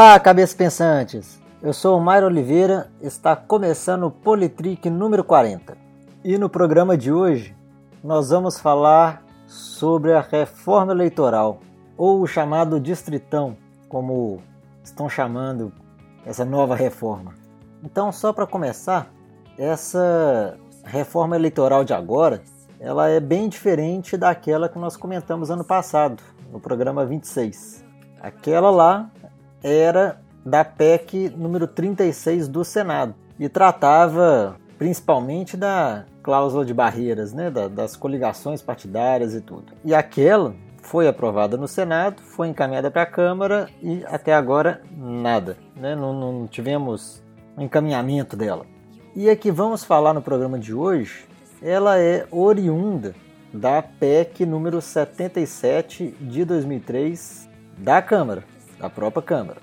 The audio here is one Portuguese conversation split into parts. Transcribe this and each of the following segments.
Olá, cabeças pensantes! Eu sou o Mairo Oliveira, está começando o Politrick número 40. E no programa de hoje nós vamos falar sobre a reforma eleitoral, ou o chamado Distritão, como estão chamando essa nova reforma. Então, só para começar, essa reforma eleitoral de agora, ela é bem diferente daquela que nós comentamos ano passado, no programa 26. Aquela lá era da PEC número 36 do Senado e tratava principalmente da cláusula de barreiras, né, das coligações partidárias e tudo. E aquela foi aprovada no Senado, foi encaminhada para a Câmara e até agora nada, né, não, não tivemos encaminhamento dela. E a que vamos falar no programa de hoje, ela é oriunda da PEC número 77 de 2003 da Câmara da própria Câmara.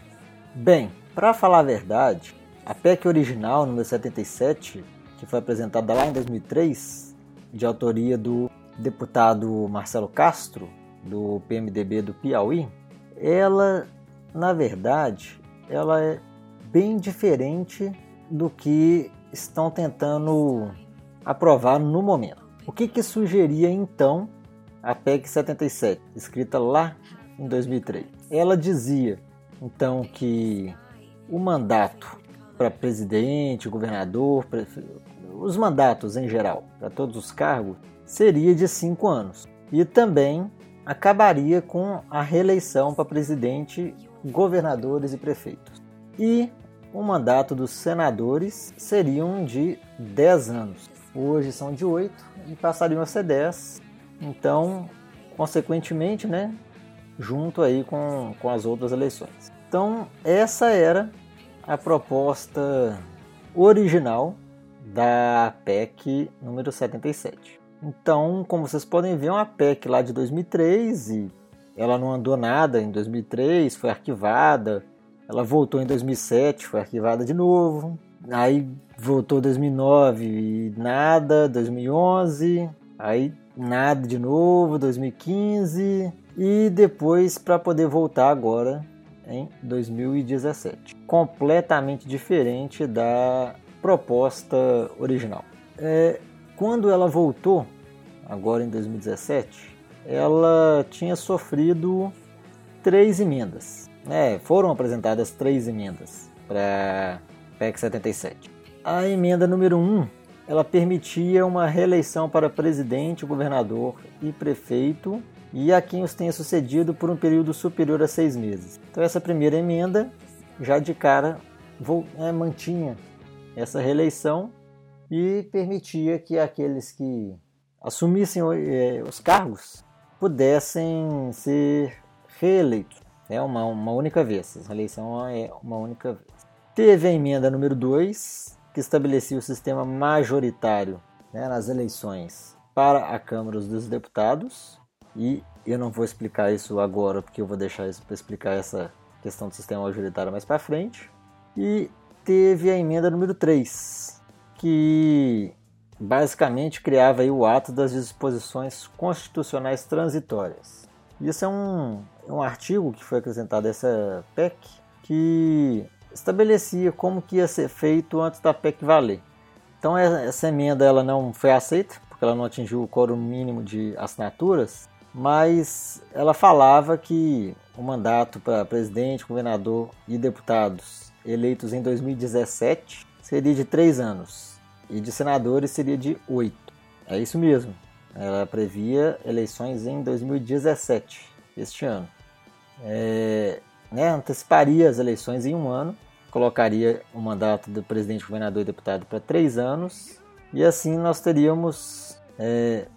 Bem, para falar a verdade, a PEC original, número 77, que foi apresentada lá em 2003, de autoria do deputado Marcelo Castro, do PMDB do Piauí, ela, na verdade, ela é bem diferente do que estão tentando aprovar no momento. O que, que sugeria então a PEC 77, escrita lá em 2003? Ela dizia então que o mandato para presidente, governador, os mandatos em geral, para todos os cargos, seria de cinco anos. E também acabaria com a reeleição para presidente, governadores e prefeitos. E o mandato dos senadores seriam de 10 anos. Hoje são de 8 e passariam a ser 10. Então, consequentemente, né, junto aí com, com as outras eleições. Então, essa era a proposta original da PEC número 77. Então, como vocês podem ver, é uma PEC lá de 2003 e ela não andou nada em 2003, foi arquivada. Ela voltou em 2007, foi arquivada de novo. Aí voltou em 2009 e nada, 2011, aí nada de novo, 2015 e depois para poder voltar agora em 2017. Completamente diferente da proposta original. É, quando ela voltou, agora em 2017, ela tinha sofrido três emendas. É, foram apresentadas três emendas para PEC 77. A emenda número 1 um, ela permitia uma reeleição para presidente, governador e prefeito e a quem os tenha sucedido por um período superior a seis meses. Então, essa primeira emenda, já de cara, é, mantinha essa reeleição e permitia que aqueles que assumissem é, os cargos pudessem ser reeleitos. É uma, uma única vez, a reeleição é uma única vez. Teve a emenda número 2, que estabelecia o sistema majoritário né, nas eleições para a Câmara dos Deputados, e eu não vou explicar isso agora, porque eu vou deixar isso para explicar essa questão do sistema majoritário mais para frente. E teve a emenda número 3, que basicamente criava o ato das disposições constitucionais transitórias. Isso é um, é um artigo que foi acrescentado a essa PEC que estabelecia como que ia ser feito antes da PEC valer. Então essa emenda ela não foi aceita, porque ela não atingiu o quórum mínimo de assinaturas, mas ela falava que o mandato para presidente, governador e deputados eleitos em 2017 seria de três anos e de senadores seria de oito. É isso mesmo. Ela previa eleições em 2017, este ano. É, né, anteciparia as eleições em um ano, colocaria o mandato do presidente, governador e deputado para três anos, e assim nós teríamos é,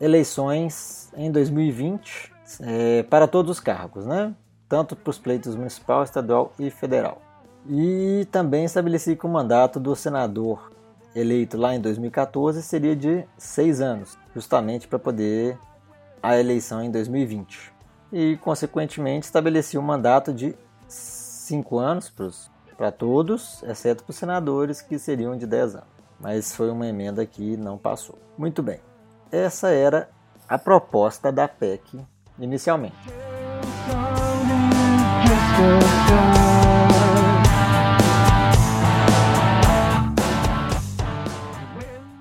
eleições em 2020 é, para todos os cargos, né? tanto para os pleitos municipal, estadual e federal. E também estabeleci que o mandato do senador eleito lá em 2014 seria de seis anos, justamente para poder a eleição em 2020. E, consequentemente, estabeleci um mandato de cinco anos para todos, exceto para os senadores, que seriam de 10 anos. Mas foi uma emenda que não passou. Muito bem. Essa era a proposta da PEC inicialmente.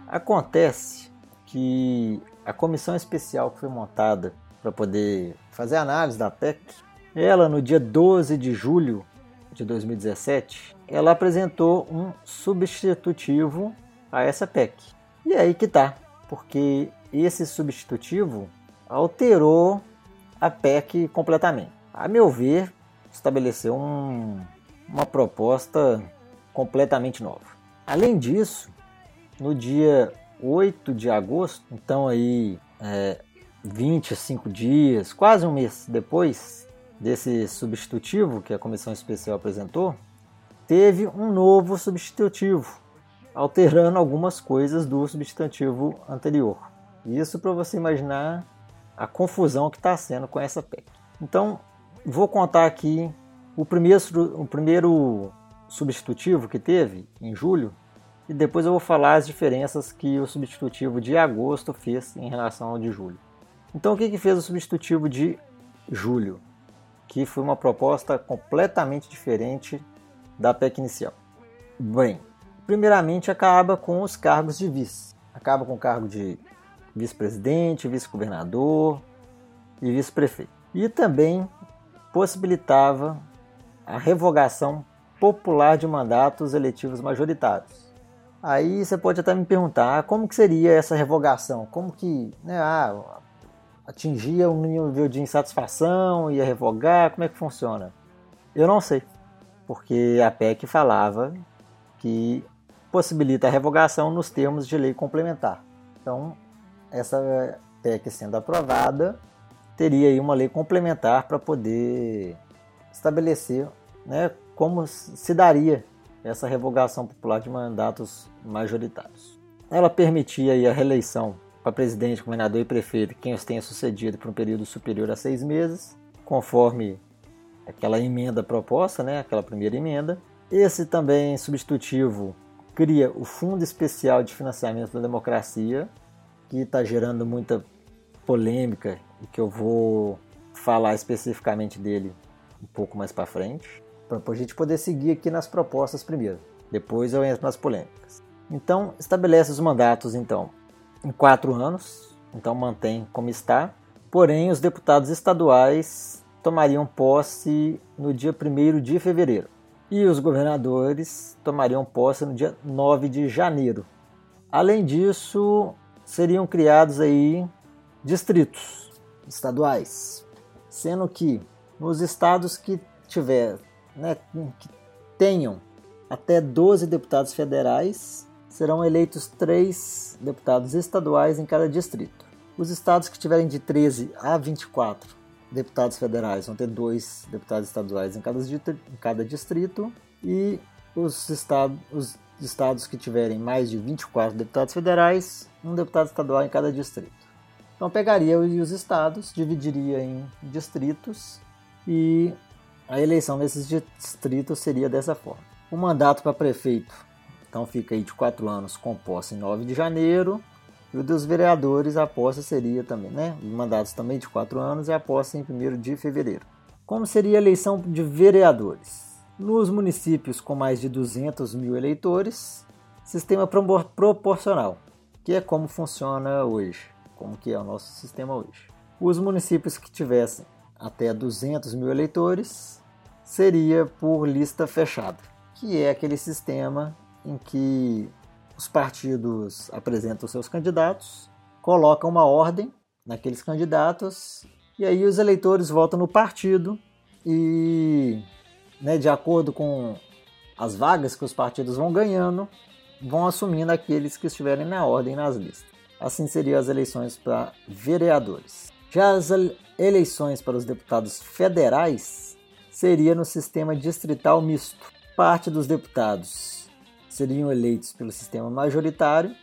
Acontece que a comissão especial que foi montada para poder fazer a análise da PEC, ela no dia 12 de julho de 2017, ela apresentou um substitutivo a essa PEC. E é aí que tá, porque esse substitutivo alterou a PEC completamente. A meu ver, estabeleceu um, uma proposta completamente nova. Além disso, no dia 8 de agosto, então aí é, 25 dias, quase um mês depois desse substitutivo que a comissão especial apresentou, teve um novo substitutivo, alterando algumas coisas do substantivo anterior. Isso para você imaginar a confusão que está sendo com essa PEC. Então, vou contar aqui o primeiro, o primeiro substitutivo que teve em julho e depois eu vou falar as diferenças que o substitutivo de agosto fez em relação ao de julho. Então, o que, que fez o substitutivo de julho? Que foi uma proposta completamente diferente da PEC inicial. Bem, primeiramente acaba com os cargos de vice. Acaba com o cargo de vice-presidente, vice-governador e vice-prefeito. E também possibilitava a revogação popular de mandatos eletivos majoritários. Aí você pode até me perguntar ah, como que seria essa revogação, como que né, ah, atingia um nível de insatisfação, ia revogar, como é que funciona? Eu não sei, porque a PEC falava que possibilita a revogação nos termos de lei complementar. Então, essa PEC sendo aprovada, teria aí uma lei complementar para poder estabelecer né, como se daria essa revogação popular de mandatos majoritários. Ela permitia aí a reeleição para presidente, governador e prefeito quem os tenha sucedido por um período superior a seis meses, conforme aquela emenda proposta, né, aquela primeira emenda. Esse também substitutivo cria o Fundo Especial de Financiamento da Democracia, que está gerando muita polêmica e que eu vou falar especificamente dele um pouco mais para frente, para a gente poder seguir aqui nas propostas primeiro. Depois eu entro nas polêmicas. Então, estabelece os mandatos então em quatro anos, então mantém como está. Porém, os deputados estaduais tomariam posse no dia 1 de fevereiro e os governadores tomariam posse no dia 9 de janeiro. Além disso, seriam criados aí distritos estaduais, sendo que nos estados que tiver, né, que tenham até 12 deputados federais, serão eleitos três deputados estaduais em cada distrito. Os estados que tiverem de 13 a 24 deputados federais vão ter dois deputados estaduais em cada, em cada distrito e os, estado, os estados que tiverem mais de 24 deputados federais um deputado estadual em cada distrito. Então pegaria os estados, dividiria em distritos e a eleição desses distritos seria dessa forma. O mandato para prefeito, então fica aí de quatro anos com posse em 9 de janeiro, e o dos vereadores a posse seria também, né? Os mandatos também de quatro anos e a posse em 1 de fevereiro. Como seria a eleição de vereadores? Nos municípios com mais de 200 mil eleitores, sistema proporcional que é como funciona hoje, como que é o nosso sistema hoje. Os municípios que tivessem até 200 mil eleitores seria por lista fechada, que é aquele sistema em que os partidos apresentam seus candidatos, colocam uma ordem naqueles candidatos e aí os eleitores votam no partido e, né, de acordo com as vagas que os partidos vão ganhando, vão assumindo aqueles que estiverem na ordem nas listas. Assim seriam as eleições para vereadores. Já as eleições para os deputados federais seria no sistema distrital misto. Parte dos deputados seriam eleitos pelo sistema majoritário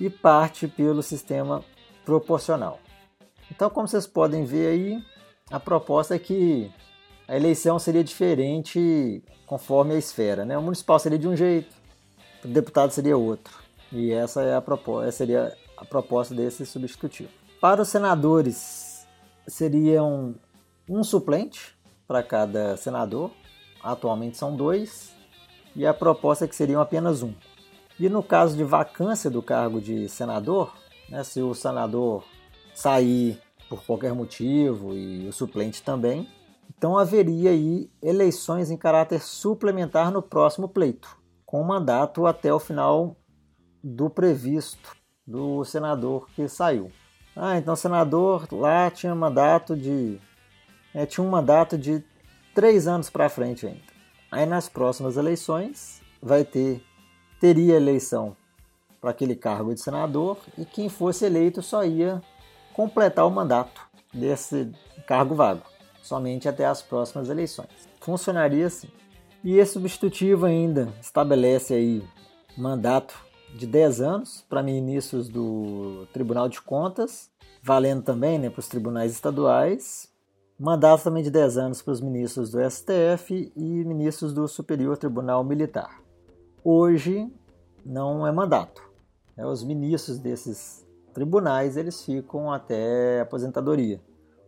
e parte pelo sistema proporcional. Então, como vocês podem ver aí, a proposta é que a eleição seria diferente conforme a esfera. Né? O municipal seria de um jeito, o deputado seria outro. E essa é a proposta, seria a proposta desse substitutivo. Para os senadores, seriam um suplente para cada senador. Atualmente são dois. E a proposta é que seriam apenas um. E no caso de vacância do cargo de senador, né, se o senador sair por qualquer motivo e o suplente também, então haveria aí eleições em caráter suplementar no próximo pleito, com mandato até o final do previsto do senador que saiu. Ah, então o senador lá tinha mandato de. É, tinha um mandato de três anos para frente ainda. Aí nas próximas eleições vai ter. Teria eleição para aquele cargo de senador e quem fosse eleito só ia completar o mandato desse cargo vago, somente até as próximas eleições. Funcionaria assim. E esse substitutivo ainda estabelece aí mandato de 10 anos para ministros do Tribunal de Contas, valendo também né, para os tribunais estaduais, mandato também de 10 anos para os ministros do STF e ministros do Superior Tribunal Militar. Hoje não é mandato. Né, os ministros desses tribunais eles ficam até aposentadoria.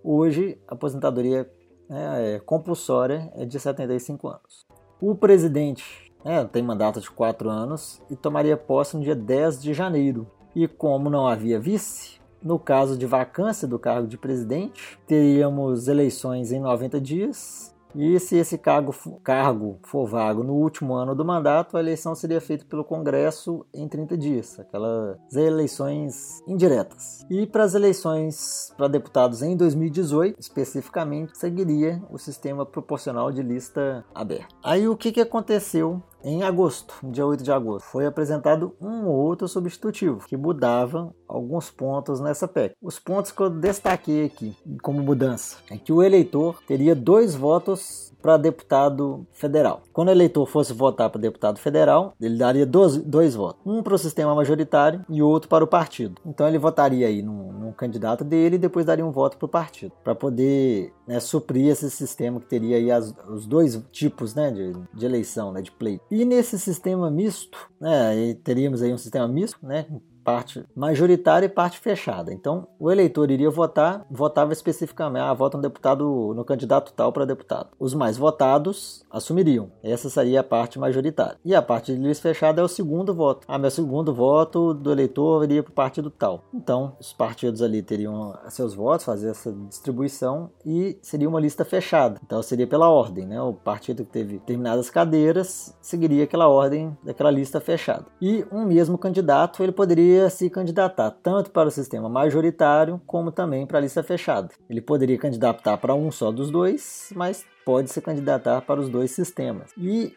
Hoje a aposentadoria é, é compulsória é de 75 anos. O presidente é, tem mandato de quatro anos e tomaria posse no dia 10 de janeiro. E como não havia vice, no caso de vacância do cargo de presidente, teríamos eleições em 90 dias e se esse cargo, cargo for vago no último ano do mandato, a eleição seria feita pelo Congresso em 30 dias, aquelas eleições indiretas. E para as eleições para deputados em 2018, especificamente, seguiria o sistema proporcional de lista aberta. Aí o que, que aconteceu em agosto, dia 8 de agosto, foi apresentado um outro substitutivo que mudava alguns pontos nessa PEC. Os pontos que eu destaquei aqui como mudança é que o eleitor teria dois votos para deputado federal. Quando o eleitor fosse votar para deputado federal, ele daria dois, dois votos. Um para o sistema majoritário e outro para o partido. Então ele votaria aí num, num candidato dele e depois daria um voto para o partido. Para poder né, suprir esse sistema que teria aí as, os dois tipos né, de, de eleição, né, de pleito. E nesse sistema misto, né, teríamos aí um sistema misto, né, parte majoritária e parte fechada. Então, o eleitor iria votar, votava especificamente, ah, vota um deputado, no candidato tal para deputado. Os mais votados assumiriam. Essa seria a parte majoritária. E a parte de lista fechada é o segundo voto. Ah, meu segundo voto do eleitor iria para o partido tal. Então, os partidos ali teriam seus votos, fazer essa distribuição e seria uma lista fechada. Então, seria pela ordem, né? O partido que teve determinadas cadeiras seguiria aquela ordem daquela lista fechada. E um mesmo candidato, ele poderia poderia se candidatar tanto para o sistema majoritário como também para a lista fechada. Ele poderia candidatar para um só dos dois, mas pode se candidatar para os dois sistemas. E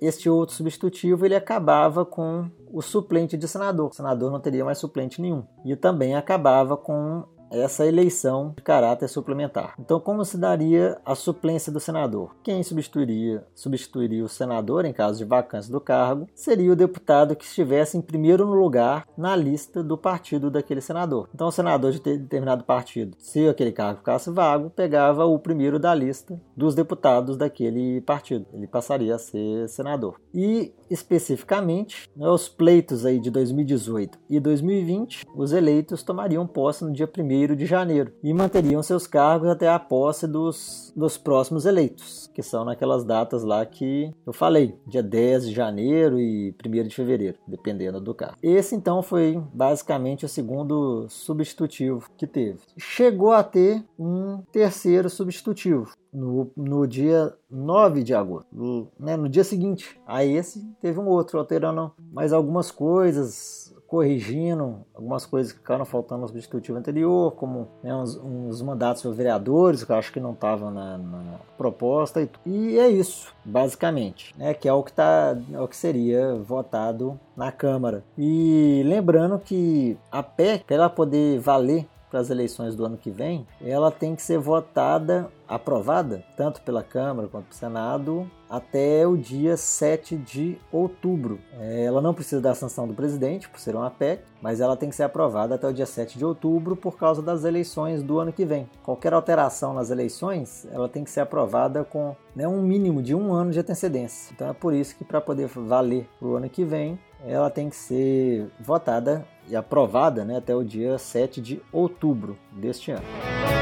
este outro substitutivo ele acabava com o suplente de senador. O senador não teria mais suplente nenhum. E também acabava com essa eleição de caráter suplementar. Então, como se daria a suplência do senador? Quem substituiria, substituiria o senador em caso de vacância do cargo seria o deputado que estivesse em primeiro lugar na lista do partido daquele senador. Então, o senador de determinado partido, se aquele cargo ficasse vago, pegava o primeiro da lista dos deputados daquele partido. Ele passaria a ser senador. E especificamente, nos pleitos aí de 2018 e 2020, os eleitos tomariam posse no dia 1 de janeiro e manteriam seus cargos até a posse dos, dos próximos eleitos, que são naquelas datas lá que eu falei, dia 10 de janeiro e 1 de fevereiro, dependendo do cargo. Esse então foi basicamente o segundo substitutivo que teve. Chegou a ter um terceiro substitutivo, no, no dia 9 de agosto, no, né, no dia seguinte a esse, teve um outro, alterando mais algumas coisas, corrigindo algumas coisas que ficaram faltando no substitutivo anterior, como né, uns, uns, mandatos para vereadores, que eu acho que não estavam na, na, proposta. E, e, é isso, basicamente, né, que é o que, tá, é o que seria votado na Câmara. E lembrando que a PEC, para ela poder valer para as eleições do ano que vem, ela tem que ser votada, aprovada, tanto pela Câmara quanto pelo Senado, até o dia 7 de outubro. É, ela não precisa da sanção do presidente, por ser uma PEC, mas ela tem que ser aprovada até o dia 7 de outubro por causa das eleições do ano que vem. Qualquer alteração nas eleições, ela tem que ser aprovada com né, um mínimo de um ano de antecedência. Então é por isso que para poder valer para o ano que vem, ela tem que ser votada e aprovada né, até o dia 7 de outubro deste ano.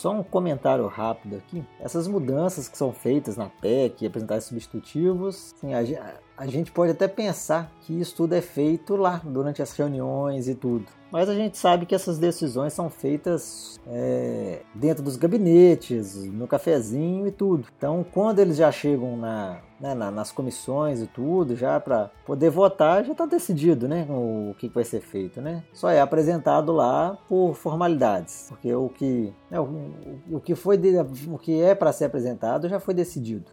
Só um comentário rápido aqui. Essas mudanças que são feitas na PEC, apresentar substitutivos, assim, a, a gente pode até pensar que isso tudo é feito lá, durante as reuniões e tudo. Mas a gente sabe que essas decisões são feitas é, dentro dos gabinetes, no cafezinho e tudo. Então, quando eles já chegam na, né, na, nas comissões e tudo, já para poder votar, já está decidido, né, o, que vai ser feito, né? Só é apresentado lá por formalidades, porque o que, né, o, o, que foi de, o que é para ser apresentado já foi decidido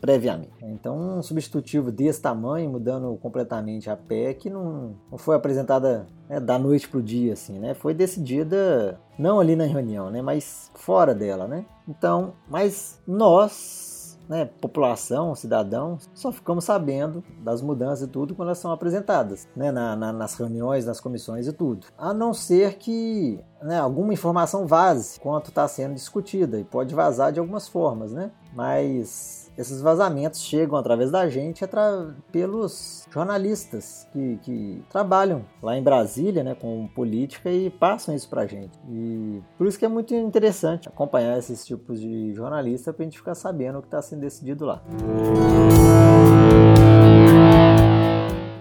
previamente. Então, um substitutivo desse tamanho, mudando completamente a PEC, não, não foi apresentada né, da noite para o dia, assim, né? Foi decidida não ali na reunião, né, mas fora dela, né? Então, mas nós né, população, cidadão, só ficamos sabendo das mudanças e tudo quando elas são apresentadas, né, na, na, nas reuniões, nas comissões e tudo. A não ser que né, alguma informação vaze quanto está sendo discutida, e pode vazar de algumas formas, né? Mas esses vazamentos chegam através da gente pelos jornalistas que, que, trabalham lá em Brasília né, com política e passam isso para a gente. E por isso que é muito interessante acompanhar esses tipos de jornalista para a gente ficar sabendo o que está sendo decidido lá.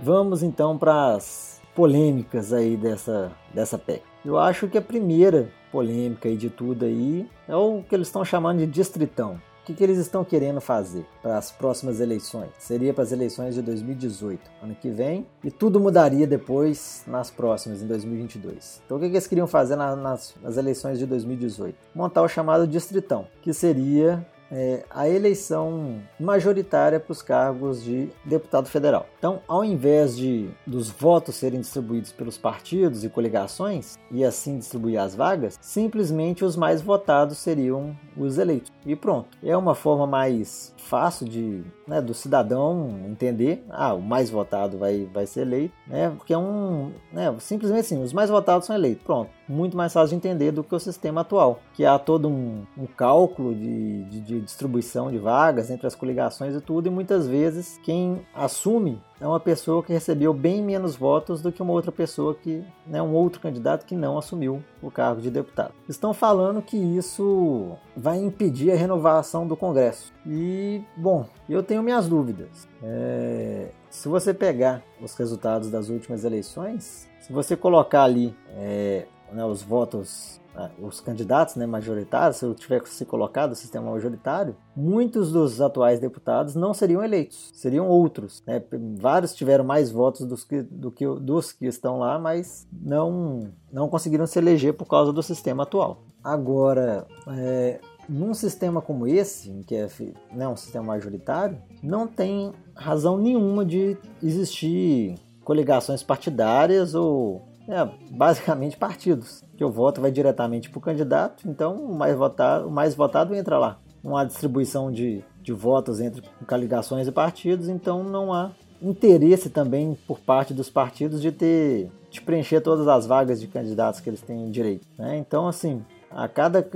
Vamos então para as polêmicas aí dessa, dessa PEC. Eu acho que a primeira polêmica aí de tudo aí é o que eles estão chamando de distritão que, que eles estão querendo fazer para as próximas eleições? Seria para as eleições de 2018, ano que vem, e tudo mudaria depois nas próximas, em 2022. Então, o que, que eles queriam fazer nas, nas eleições de 2018? Montar o chamado Distritão, que seria é, a eleição majoritária para os cargos de deputado federal. Então, ao invés de dos votos serem distribuídos pelos partidos e coligações e assim distribuir as vagas, simplesmente os mais votados seriam os eleitos. E pronto. É uma forma mais fácil de né, do cidadão entender, ah, o mais votado vai, vai ser eleito, né? Porque é um, né, simplesmente assim, os mais votados são eleitos. Pronto. Muito mais fácil de entender do que o sistema atual, que há todo um, um cálculo de, de, de distribuição de vagas entre as coligações e tudo, e muitas vezes quem assume é uma pessoa que recebeu bem menos votos do que uma outra pessoa que, né, um outro candidato que não assumiu o cargo de deputado. Estão falando que isso vai impedir a renovação do Congresso. E, bom, eu tenho minhas dúvidas. É, se você pegar os resultados das últimas eleições, se você colocar ali é, né, os votos os candidatos né, majoritários, se eu tivesse colocado o sistema majoritário, muitos dos atuais deputados não seriam eleitos, seriam outros. Né? Vários tiveram mais votos dos que, do que, dos que estão lá, mas não, não conseguiram se eleger por causa do sistema atual. Agora, é, num sistema como esse, que é né, um sistema majoritário, não tem razão nenhuma de existir coligações partidárias ou é, basicamente partidos, que o voto vai diretamente para o candidato, então o mais votado, o mais votado entra lá. Não há distribuição de, de votos entre coligações e partidos, então não há interesse também por parte dos partidos de ter de preencher todas as vagas de candidatos que eles têm direito. Né? Então, assim, a cada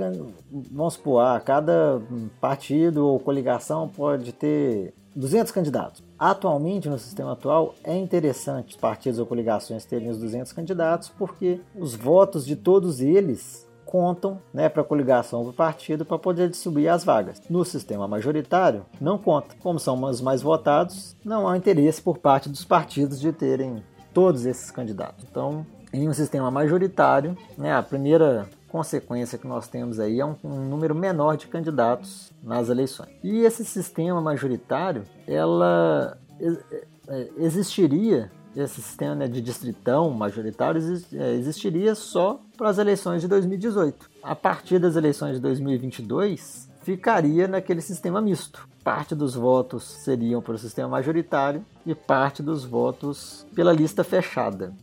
vamos supor, a cada partido ou coligação pode ter 200 candidatos. Atualmente, no sistema atual, é interessante os partidos ou coligações terem os 200 candidatos, porque os votos de todos eles contam né, para a coligação ou partido para poder distribuir as vagas. No sistema majoritário, não conta. Como são os mais votados, não há interesse por parte dos partidos de terem todos esses candidatos. Então, em um sistema majoritário, né, a primeira consequência que nós temos aí é um, um, número menor de candidatos nas eleições. E esse sistema majoritário, ela é, existiria, esse sistema né, de distritão majoritário é, existiria só para as eleições de 2018. A partir das eleições de 2022, ficaria naquele sistema misto. Parte dos votos seriam para o sistema majoritário e parte dos votos pela lista fechada.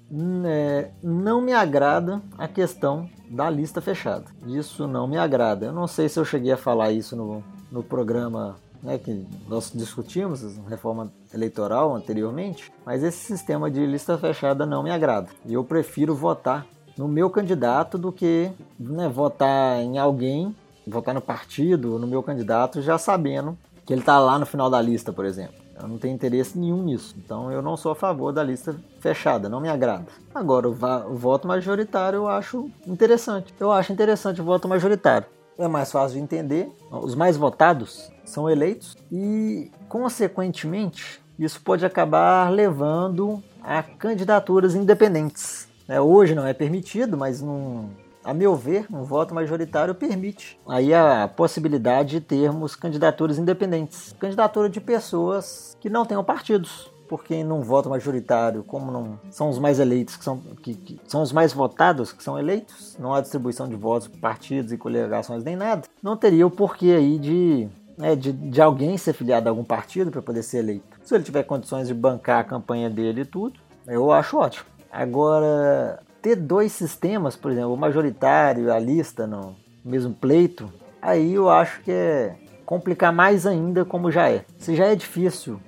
É, não me agrada a questão da lista fechada. Isso não me agrada. Eu não sei se eu cheguei a falar isso no, no programa né, que nós discutimos, reforma eleitoral anteriormente, mas esse sistema de lista fechada não me agrada. E eu prefiro votar no meu candidato do que né, votar em alguém, votar no partido, no meu candidato, já sabendo que ele está lá no final da lista, por exemplo. Eu não tenho interesse nenhum nisso. Então eu não sou a favor da lista fechada, não me agrada. Agora, o, o voto majoritário eu acho interessante. Eu acho interessante o voto majoritário. é mais fácil de entender, os mais votados são eleitos e, consequentemente, isso pode acabar levando a candidaturas independentes. É, hoje não é permitido, mas num, a meu ver, um voto majoritário permite aí a possibilidade de termos candidaturas independentes, candidatura de pessoas que não tenham partidos, porque num voto majoritário, como não são os mais eleitos que são, que, que, são os mais votados que são eleitos, não há distribuição de votos por partidos e coligações nem nada, não teria o porquê aí de, né, de, de alguém ser filiado a algum partido para poder ser eleito. Se ele tiver condições de bancar a campanha dele e tudo, eu acho ótimo. Agora, ter dois sistemas, por exemplo, o majoritário e a lista no mesmo pleito, aí eu acho que é complicar mais ainda como já é. Se já é difícil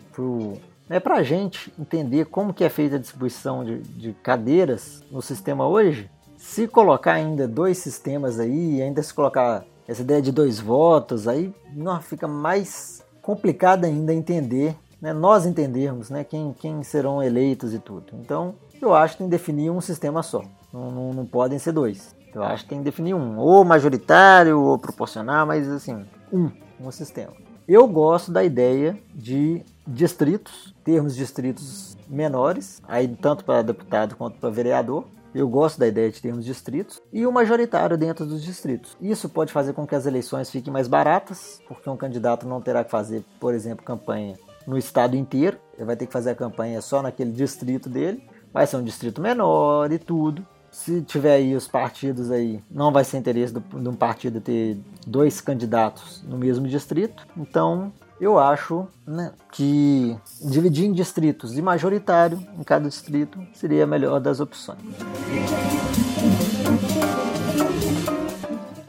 é para a gente entender como que é feita a distribuição de, de, cadeiras no sistema hoje, se colocar ainda dois sistemas aí, ainda se colocar essa ideia de dois votos, aí não, fica mais complicado ainda entender, né, nós entendermos né, quem, quem serão eleitos e tudo. Então, eu acho que tem que definir um sistema só, não, não, não podem ser dois. Eu acho que tem que definir um, ou majoritário ou proporcional, mas assim, um, um sistema. Eu gosto da ideia de distritos, termos distritos menores, aí tanto para deputado quanto para vereador. Eu gosto da ideia de termos distritos e o majoritário dentro dos distritos. Isso pode fazer com que as eleições fiquem mais baratas, porque um candidato não terá que fazer, por exemplo, campanha no estado inteiro. Ele vai ter que fazer a campanha só naquele distrito dele. Vai ser um distrito menor e tudo. Se tiver aí os partidos aí, não vai ser interesse de um partido ter dois candidatos no mesmo distrito. Então, eu acho né, que dividir em distritos e majoritário em cada distrito seria a melhor das opções.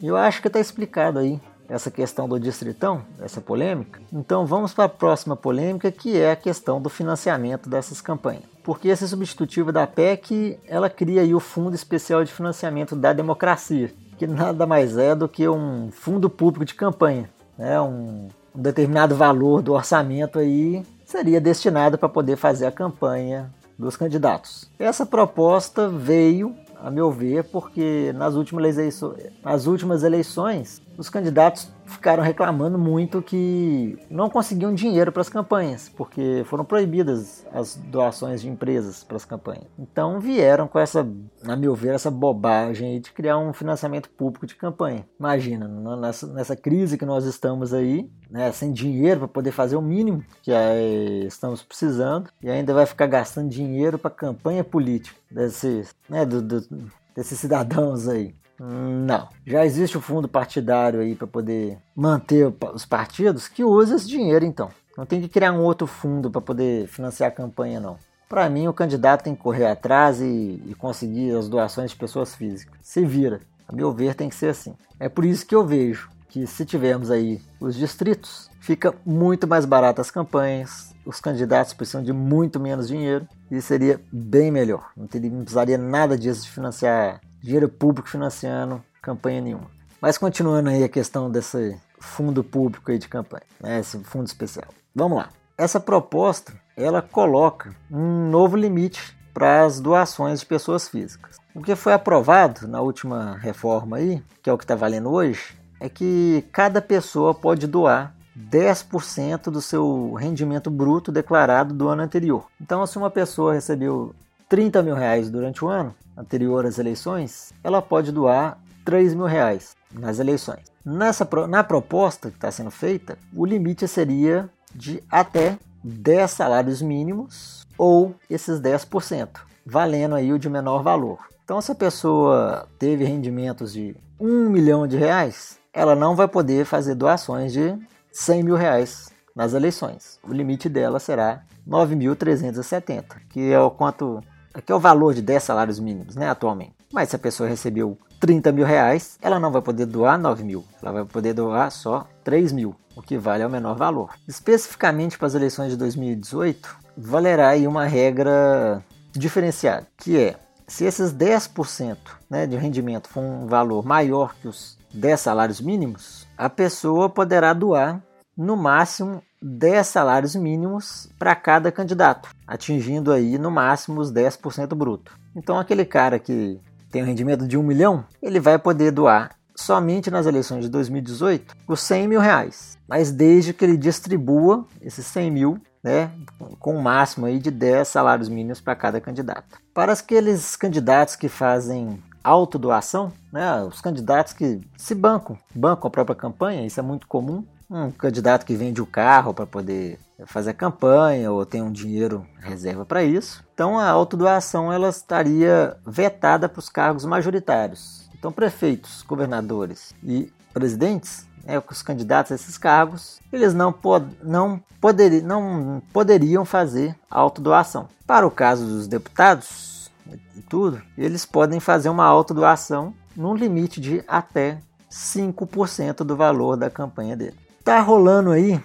Eu acho que está explicado aí essa questão do distritão, essa polêmica. Então vamos para a próxima polêmica, que é a questão do financiamento dessas campanhas. Porque esse substitutivo da PEC, ela cria aí o Fundo Especial de Financiamento da Democracia, que nada mais é do que um fundo público de campanha, né? um um determinado valor do orçamento aí seria destinado para poder fazer a campanha dos candidatos. Essa proposta veio, a meu ver, porque nas últimas nas últimas eleições os candidatos ficaram reclamando muito que não conseguiam dinheiro para as campanhas, porque foram proibidas as doações de empresas para as campanhas. Então vieram com essa, na meu ver, essa bobagem de criar um financiamento público de campanha. Imagina, nessa, nessa crise que nós estamos aí, né, sem dinheiro para poder fazer o mínimo que estamos precisando, e ainda vai ficar gastando dinheiro para campanha política desses, né, do, do, desses cidadãos aí. Não. Já existe o fundo partidário aí para poder manter os partidos que usa esse dinheiro então. Não tem que criar um outro fundo para poder financiar a campanha não. Para mim, o candidato tem que correr atrás e, e, conseguir as doações de pessoas físicas. Se vira. A meu ver, tem que ser assim. É por isso que eu vejo que se tivermos aí os distritos, fica muito mais barato as campanhas, os candidatos precisam de muito menos dinheiro e seria bem melhor. Não, teria, não precisaria nada disso de financiar dinheiro público financiando campanha nenhuma. Mas continuando aí a questão desse fundo público aí de campanha, né, esse fundo especial. Vamos lá. Essa proposta, ela coloca um novo limite para as doações de pessoas físicas. O que foi aprovado na última reforma aí, que é o que está valendo hoje, é que cada pessoa pode doar 10% do seu rendimento bruto declarado do ano anterior. Então, se uma pessoa recebeu 30 mil reais durante o ano anterior às eleições, ela pode doar 3 mil reais nas eleições. Nessa, na proposta que está sendo feita, o limite seria de até 10 salários mínimos ou esses 10%, valendo aí o de menor valor. Então, se a pessoa teve rendimentos de 1 milhão de reais, ela não vai poder fazer doações de 100 mil reais nas eleições. O limite dela será 9.370, que é o quanto que é o valor de 10 salários mínimos, né, atualmente. Mas se a pessoa recebeu 30 mil reais, ela não vai poder doar 9 mil, ela vai poder doar só 3 mil, o que vale ao menor valor. Especificamente para as eleições de 2018, valerá aí uma regra diferenciada, que é se esses 10% né, de rendimento for um valor maior que os 10 salários mínimos, a pessoa poderá doar no máximo 10 salários mínimos para cada candidato, atingindo aí no máximo os 10% bruto. Então aquele cara que tem um rendimento de 1 milhão, ele vai poder doar somente nas eleições de 2018 os 100 mil reais, mas desde que ele distribua esses 100 mil né, com um máximo aí de 10 salários mínimos para cada candidato. Para aqueles candidatos que fazem autodoação, né, os candidatos que se bancam, bancam a própria campanha, isso é muito comum. Um candidato que vende o carro para poder fazer a campanha ou tem um dinheiro reserva para isso. Então a autodoação ela estaria vetada para os cargos majoritários. Então prefeitos, governadores e presidentes né, os candidatos a esses cargos, eles não, pod não, poder não poderiam fazer autodoação. Para o caso dos deputados e tudo, eles podem fazer uma autodoação num limite de até 5% do valor da campanha dele. Tá rolando aí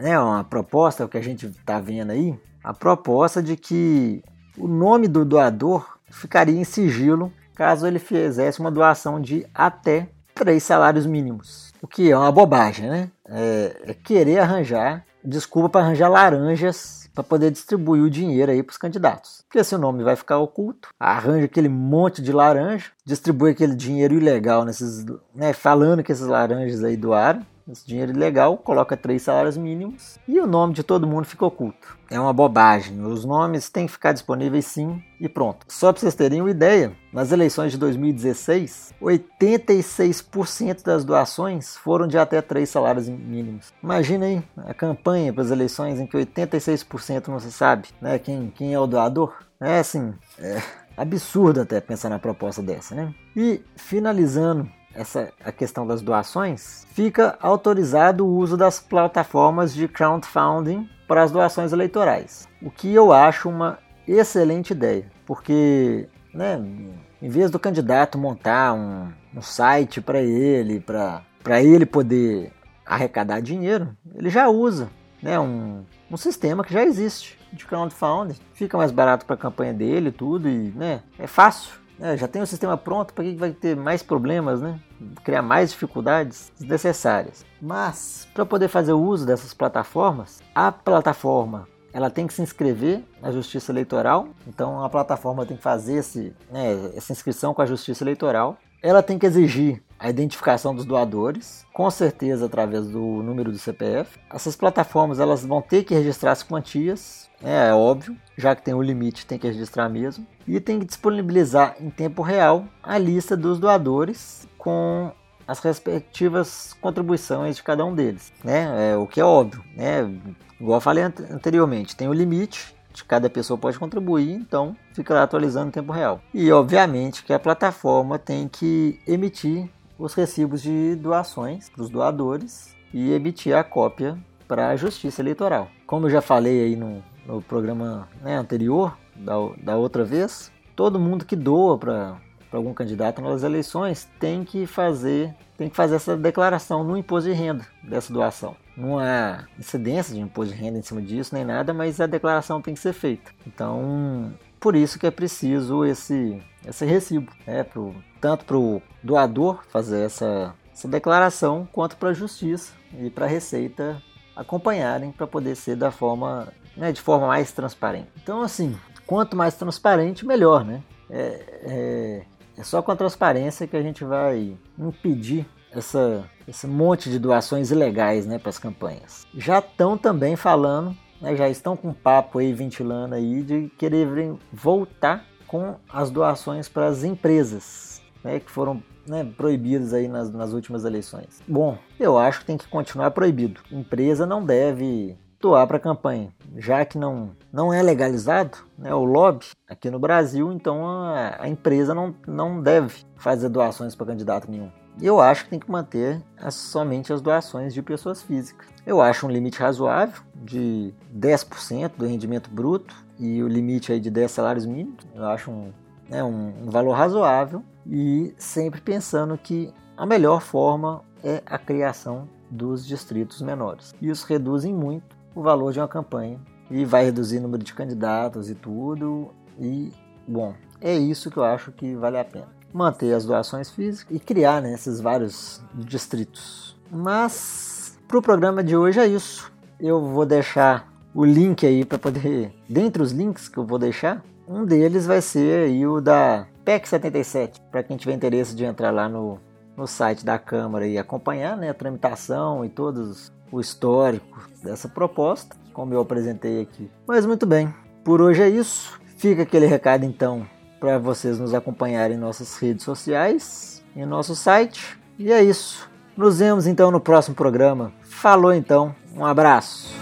né, uma proposta, o que a gente está vendo aí, a proposta de que o nome do doador ficaria em sigilo caso ele fizesse uma doação de até três salários mínimos. O que é uma bobagem, né? É, é querer arranjar desculpa para arranjar laranjas para poder distribuir o dinheiro aí para os candidatos. Porque se o nome vai ficar oculto, arranja aquele monte de laranja, distribui aquele dinheiro ilegal nesses, né, falando que esses laranjas aí doaram, esse dinheiro ilegal, coloca três salários mínimos e o nome de todo mundo fica oculto. É uma bobagem. Os nomes têm que ficar disponíveis sim e pronto. Só para vocês terem uma ideia, nas eleições de 2016, 86% das doações foram de até três salários mínimos. Imagina aí a campanha para as eleições em que 86% não se sabe né, quem, quem é o doador. É assim, é absurdo até pensar na proposta dessa, né? E finalizando essa a questão das doações, fica autorizado o uso das plataformas de crowdfunding para as doações eleitorais, o que eu acho uma excelente ideia, porque né, em vez do candidato montar um, um site para ele, para ele poder arrecadar dinheiro, ele já usa né, um, um sistema que já existe de crowdfunding, fica mais barato para a campanha dele tudo e né, é fácil. É, já tem o sistema pronto, para que vai ter mais problemas, né? Criar mais dificuldades desnecessárias. Mas, para poder fazer o uso dessas plataformas, a plataforma ela tem que se inscrever na Justiça Eleitoral. Então, a plataforma tem que fazer esse, né, essa inscrição com a Justiça Eleitoral. Ela tem que exigir a identificação dos doadores, com certeza através do número do CPF. Essas plataformas elas vão ter que registrar as quantias é, é óbvio, já que tem um limite, tem que registrar mesmo. E tem que disponibilizar em tempo real a lista dos doadores com as respectivas contribuições de cada um deles, né? É, o que é óbvio, né? Igual eu falei anteriormente, tem o um limite de cada pessoa pode contribuir, então fica lá atualizando em tempo real. E obviamente que a plataforma tem que emitir os recibos de doações para os doadores e emitir a cópia para a Justiça Eleitoral. Como eu já falei aí no, no programa né, anterior, da, da outra vez, todo mundo que doa para algum candidato nas eleições tem que fazer tem que fazer essa declaração no imposto de renda dessa doação. Não há incidência de imposto de renda em cima disso nem nada, mas a declaração tem que ser feita. Então, por isso que é preciso esse, esse recibo, né, pro, tanto para o doador fazer essa, essa declaração, quanto para a justiça e para a Receita acompanharem para poder ser da forma né, de forma mais transparente. Então, assim, quanto mais transparente, melhor, né? É, é, é só com a transparência que a gente vai impedir essa, esse monte de doações ilegais né, para as campanhas. Já estão também falando, né, já estão com papo aí ventilando aí de quererem voltar com as doações para as empresas, né, que foram né, proibidas aí nas, nas últimas eleições. Bom, eu acho que tem que continuar proibido. Empresa não deve doar para a campanha, já que não, não é legalizado né, o lobby aqui no Brasil, então a, a empresa não, não deve fazer doações para candidato nenhum. Eu acho que tem que manter as, somente as doações de pessoas físicas. Eu acho um limite razoável de 10% do rendimento bruto e o limite aí de 10 salários mínimos. Eu acho um, né, um, um valor razoável e sempre pensando que a melhor forma é a criação dos distritos menores. Isso reduzem muito o valor de uma campanha e vai reduzir o número de candidatos e tudo. E, bom, é isso que eu acho que vale a pena. Manter as doações físicas e criar né, esses vários distritos. Mas, para o programa de hoje é isso. Eu vou deixar o link aí para poder. Dentre os links que eu vou deixar, um deles vai ser aí o da PEC 77, para quem tiver interesse de entrar lá no, no site da Câmara e acompanhar né, a tramitação e todo o histórico dessa proposta, como eu apresentei aqui. Mas muito bem, por hoje é isso. Fica aquele recado então para vocês nos acompanharem em nossas redes sociais, em nosso site. E é isso. Nos vemos então no próximo programa. Falou então, um abraço.